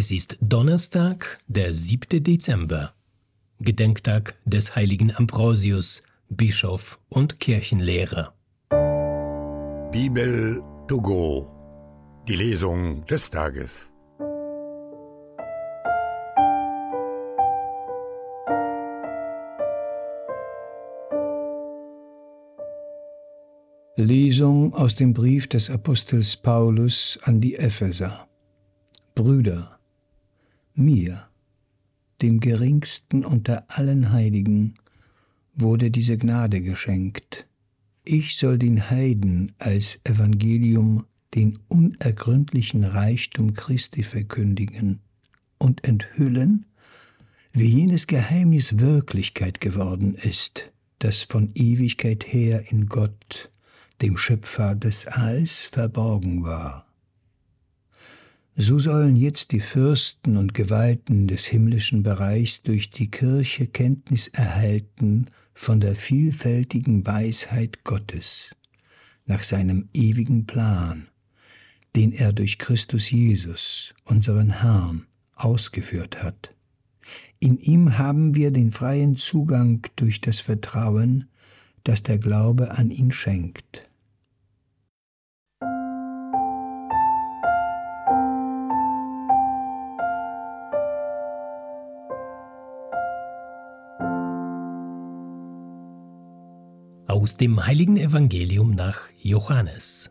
Es ist Donnerstag, der 7. Dezember, Gedenktag des heiligen Ambrosius, Bischof und Kirchenlehrer. Bibel to go, die Lesung des Tages. Lesung aus dem Brief des Apostels Paulus an die Epheser. Brüder, mir, dem geringsten unter allen Heiligen, wurde diese Gnade geschenkt. Ich soll den Heiden als Evangelium den unergründlichen Reichtum Christi verkündigen und enthüllen, wie jenes Geheimnis Wirklichkeit geworden ist, das von Ewigkeit her in Gott, dem Schöpfer des Alls, verborgen war so sollen jetzt die Fürsten und Gewalten des himmlischen Bereichs durch die Kirche Kenntnis erhalten von der vielfältigen Weisheit Gottes, nach seinem ewigen Plan, den er durch Christus Jesus, unseren Herrn, ausgeführt hat. In ihm haben wir den freien Zugang durch das Vertrauen, das der Glaube an ihn schenkt. Aus dem heiligen Evangelium nach Johannes.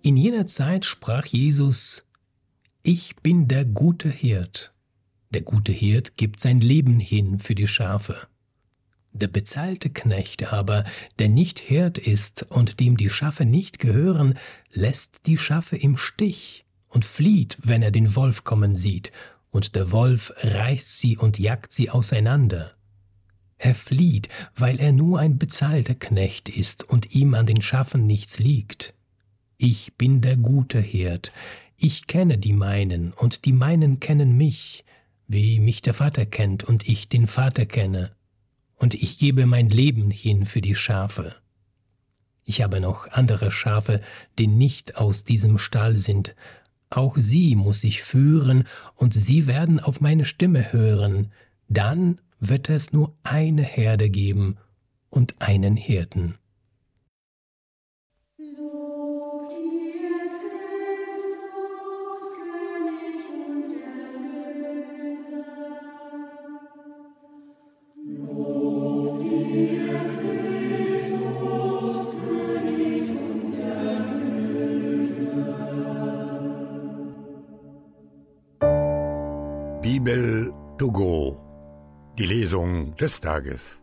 In jener Zeit sprach Jesus, Ich bin der gute Hirt. Der gute Hirt gibt sein Leben hin für die Schafe. Der bezahlte Knecht aber, der nicht Hirt ist und dem die Schafe nicht gehören, lässt die Schafe im Stich und flieht, wenn er den Wolf kommen sieht, und der Wolf reißt sie und jagt sie auseinander. Er flieht, weil er nur ein bezahlter Knecht ist und ihm an den Schaffen nichts liegt. Ich bin der gute Hirt, ich kenne die meinen, und die meinen kennen mich, wie mich der Vater kennt und ich den Vater kenne, und ich gebe mein Leben hin für die Schafe. Ich habe noch andere Schafe, die nicht aus diesem Stall sind, auch sie muss ich führen, und sie werden auf meine Stimme hören, dann wird es nur eine Herde geben und einen Hirten. Bibel to go die Lesung des Tages.